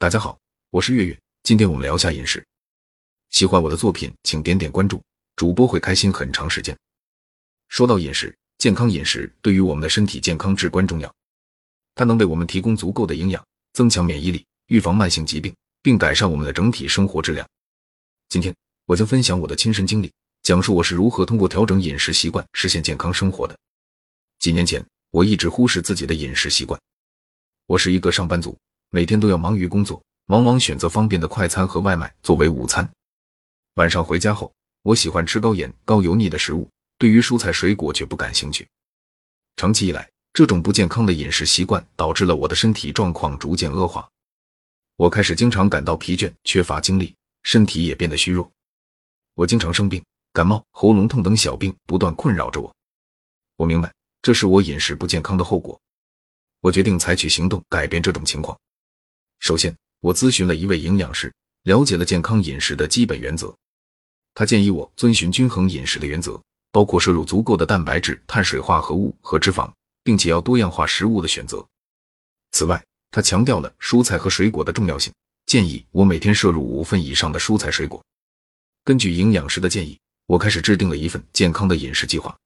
大家好，我是月月，今天我们聊下饮食。喜欢我的作品，请点点关注，主播会开心很长时间。说到饮食，健康饮食对于我们的身体健康至关重要，它能为我们提供足够的营养，增强免疫力，预防慢性疾病，并改善我们的整体生活质量。今天我将分享我的亲身经历，讲述我是如何通过调整饮食习惯实现健康生活的。几年前，我一直忽视自己的饮食习惯，我是一个上班族。每天都要忙于工作，往往选择方便的快餐和外卖作为午餐。晚上回家后，我喜欢吃高盐、高油腻的食物，对于蔬菜水果却不感兴趣。长期以来，这种不健康的饮食习惯导致了我的身体状况逐渐恶化。我开始经常感到疲倦、缺乏精力，身体也变得虚弱。我经常生病，感冒、喉咙痛等小病不断困扰着我。我明白，这是我饮食不健康的后果。我决定采取行动改变这种情况。首先，我咨询了一位营养师，了解了健康饮食的基本原则。他建议我遵循均衡饮食的原则，包括摄入足够的蛋白质、碳水化合物和脂肪，并且要多样化食物的选择。此外，他强调了蔬菜和水果的重要性，建议我每天摄入五份以上的蔬菜水果。根据营养师的建议，我开始制定了一份健康的饮食计划。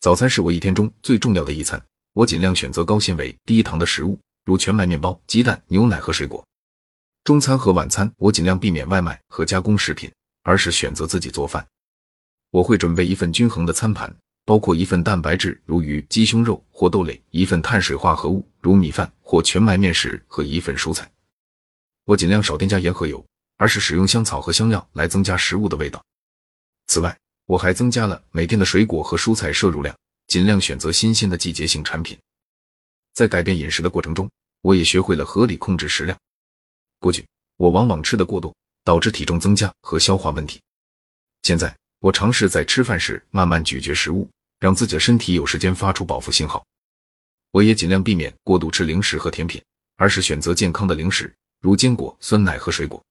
早餐是我一天中最重要的一餐，我尽量选择高纤维、低糖的食物。如全麦面包、鸡蛋、牛奶和水果。中餐和晚餐，我尽量避免外卖和加工食品，而是选择自己做饭。我会准备一份均衡的餐盘，包括一份蛋白质如鱼、鸡胸肉或豆类，一份碳水化合物如米饭或全麦面食和一份蔬菜。我尽量少添加盐和油，而是使用香草和香料来增加食物的味道。此外，我还增加了每天的水果和蔬菜摄入量，尽量选择新鲜的季节性产品。在改变饮食的过程中，我也学会了合理控制食量。过去我往往吃的过多，导致体重增加和消化问题。现在我尝试在吃饭时慢慢咀嚼食物，让自己的身体有时间发出饱腹信号。我也尽量避免过度吃零食和甜品，而是选择健康的零食，如坚果、酸奶和水果。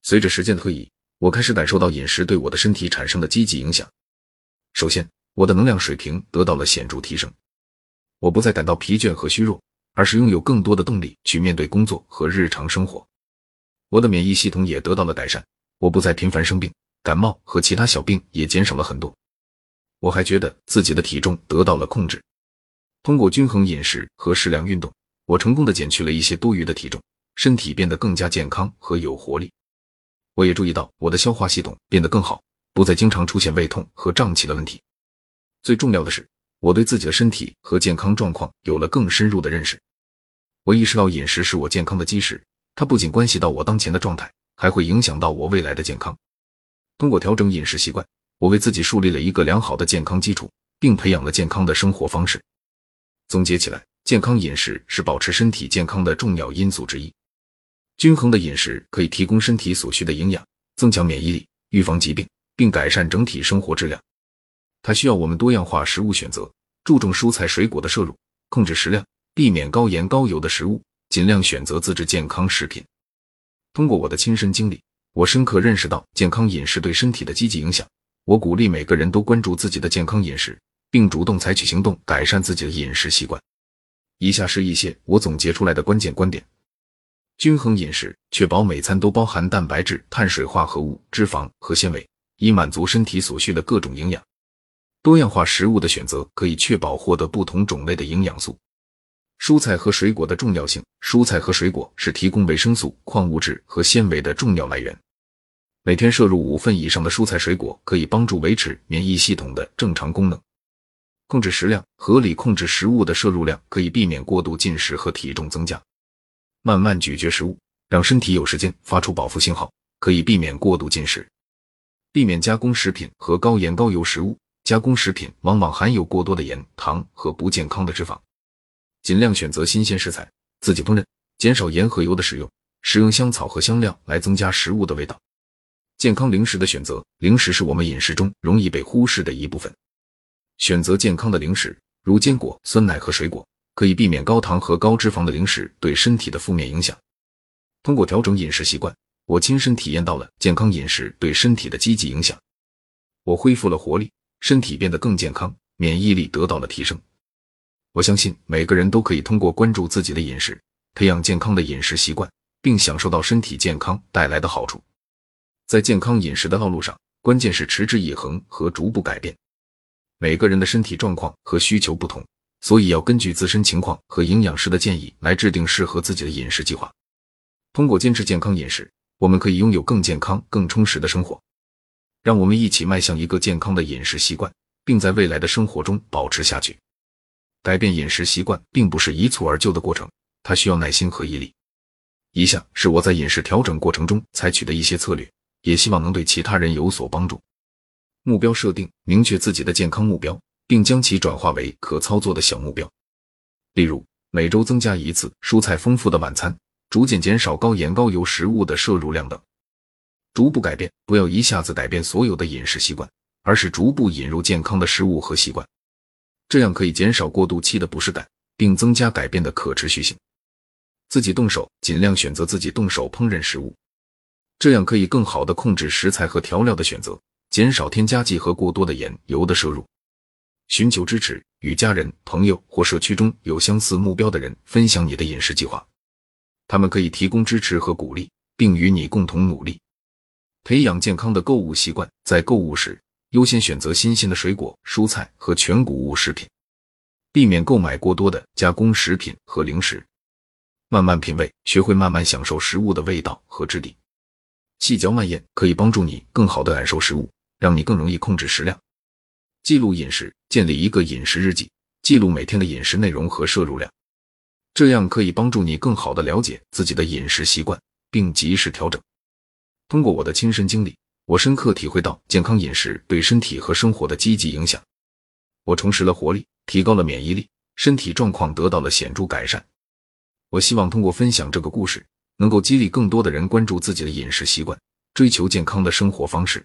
随着时间的推移，我开始感受到饮食对我的身体产生的积极影响。首先，我的能量水平得到了显著提升。我不再感到疲倦和虚弱，而是拥有更多的动力去面对工作和日常生活。我的免疫系统也得到了改善，我不再频繁生病，感冒和其他小病也减少了很多。我还觉得自己的体重得到了控制。通过均衡饮食和适量运动，我成功的减去了一些多余的体重，身体变得更加健康和有活力。我也注意到我的消化系统变得更好，不再经常出现胃痛和胀气的问题。最重要的是。我对自己的身体和健康状况有了更深入的认识。我意识到饮食是我健康的基石，它不仅关系到我当前的状态，还会影响到我未来的健康。通过调整饮食习惯，我为自己树立了一个良好的健康基础，并培养了健康的生活方式。总结起来，健康饮食是保持身体健康的重要因素之一。均衡的饮食可以提供身体所需的营养，增强免疫力，预防疾病，并改善整体生活质量。它需要我们多样化食物选择，注重蔬菜水果的摄入，控制食量，避免高盐高油的食物，尽量选择自制健康食品。通过我的亲身经历，我深刻认识到健康饮食对身体的积极影响。我鼓励每个人都关注自己的健康饮食，并主动采取行动改善自己的饮食习惯。以下是一些我总结出来的关键观点：均衡饮食，确保每餐都包含蛋白质、碳水化合物、脂肪和纤维，以满足身体所需的各种营养。多样化食物的选择可以确保获得不同种类的营养素。蔬菜和水果的重要性：蔬菜和水果是提供维生素、矿物质和纤维的重要来源。每天摄入五份以上的蔬菜水果，可以帮助维持免疫系统的正常功能。控制食量，合理控制食物的摄入量，可以避免过度进食和体重增加。慢慢咀嚼食物，让身体有时间发出饱腹信号，可以避免过度进食。避免加工食品和高盐高油食物。加工食品往往含有过多的盐、糖和不健康的脂肪，尽量选择新鲜食材，自己烹饪，减少盐和油的使用，使用香草和香料来增加食物的味道。健康零食的选择，零食是我们饮食中容易被忽视的一部分。选择健康的零食，如坚果、酸奶和水果，可以避免高糖和高脂肪的零食对身体的负面影响。通过调整饮食习惯，我亲身体验到了健康饮食对身体的积极影响，我恢复了活力。身体变得更健康，免疫力得到了提升。我相信每个人都可以通过关注自己的饮食，培养健康的饮食习惯，并享受到身体健康带来的好处。在健康饮食的道路上，关键是持之以恒和逐步改变。每个人的身体状况和需求不同，所以要根据自身情况和营养师的建议来制定适合自己的饮食计划。通过坚持健康饮食，我们可以拥有更健康、更充实的生活。让我们一起迈向一个健康的饮食习惯，并在未来的生活中保持下去。改变饮食习惯并不是一蹴而就的过程，它需要耐心和毅力。以下是我在饮食调整过程中采取的一些策略。也希望能对其他人有所帮助。目标设定，明确自己的健康目标，并将其转化为可操作的小目标。例如，每周增加一次蔬菜丰富的晚餐，逐渐减少高盐高油食物的摄入量等。逐步改变，不要一下子改变所有的饮食习惯，而是逐步引入健康的食物和习惯，这样可以减少过渡期的不适感，并增加改变的可持续性。自己动手，尽量选择自己动手烹饪食物。这样可以更好的控制食材和调料的选择，减少添加剂和过多的盐油的摄入。寻求支持，与家人、朋友或社区中有相似目标的人分享你的饮食计划，他们可以提供支持和鼓励，并与你共同努力。培养健康的购物习惯，在购物时优先选择新鲜的水果、蔬菜和全谷物食品，避免购买过多的加工食品和零食。慢慢品味，学会慢慢享受食物的味道和质地。细嚼慢咽可以帮助你更好的感受食物，让你更容易控制食量。记录饮食，建立一个饮食日记，记录每天的饮食内容和摄入量，这样可以帮助你更好的了解自己的饮食习惯，并及时调整。通过我的亲身经历，我深刻体会到健康饮食对身体和生活的积极影响。我重拾了活力，提高了免疫力，身体状况得到了显著改善。我希望通过分享这个故事。能够激励更多的人关注自己的饮食习惯，追求健康的生活方式。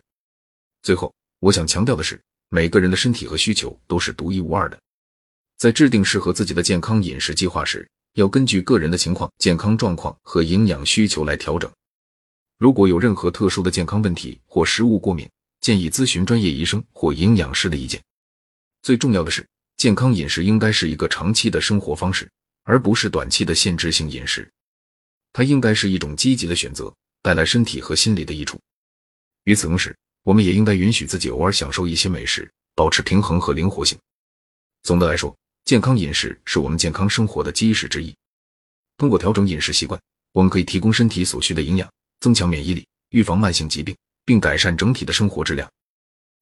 最后，我想强调的是，每个人的身体和需求都是独一无二的，在制定适合自己的健康饮食计划时，要根据个人的情况、健康状况和营养需求来调整。如果有任何特殊的健康问题或食物过敏，建议咨询专业医生或营养师的意见。最重要的是，健康饮食应该是一个长期的生活方式，而不是短期的限制性饮食。它应该是一种积极的选择，带来身体和心理的益处。与此同时，我们也应该允许自己偶尔享受一些美食，保持平衡和灵活性。总的来说，健康饮食是我们健康生活的基石之一。通过调整饮食习惯，我们可以提供身体所需的营养，增强免疫力，预防慢性疾病，并改善整体的生活质量。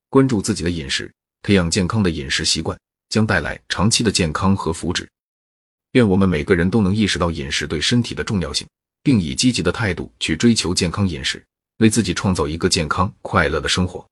关注自己的饮食，培养健康的饮食习惯，将带来长期的健康和福祉。愿我们每个人都能意识到饮食对身体的重要性。并以积极的态度去追求健康饮食，为自己创造一个健康快乐的生活。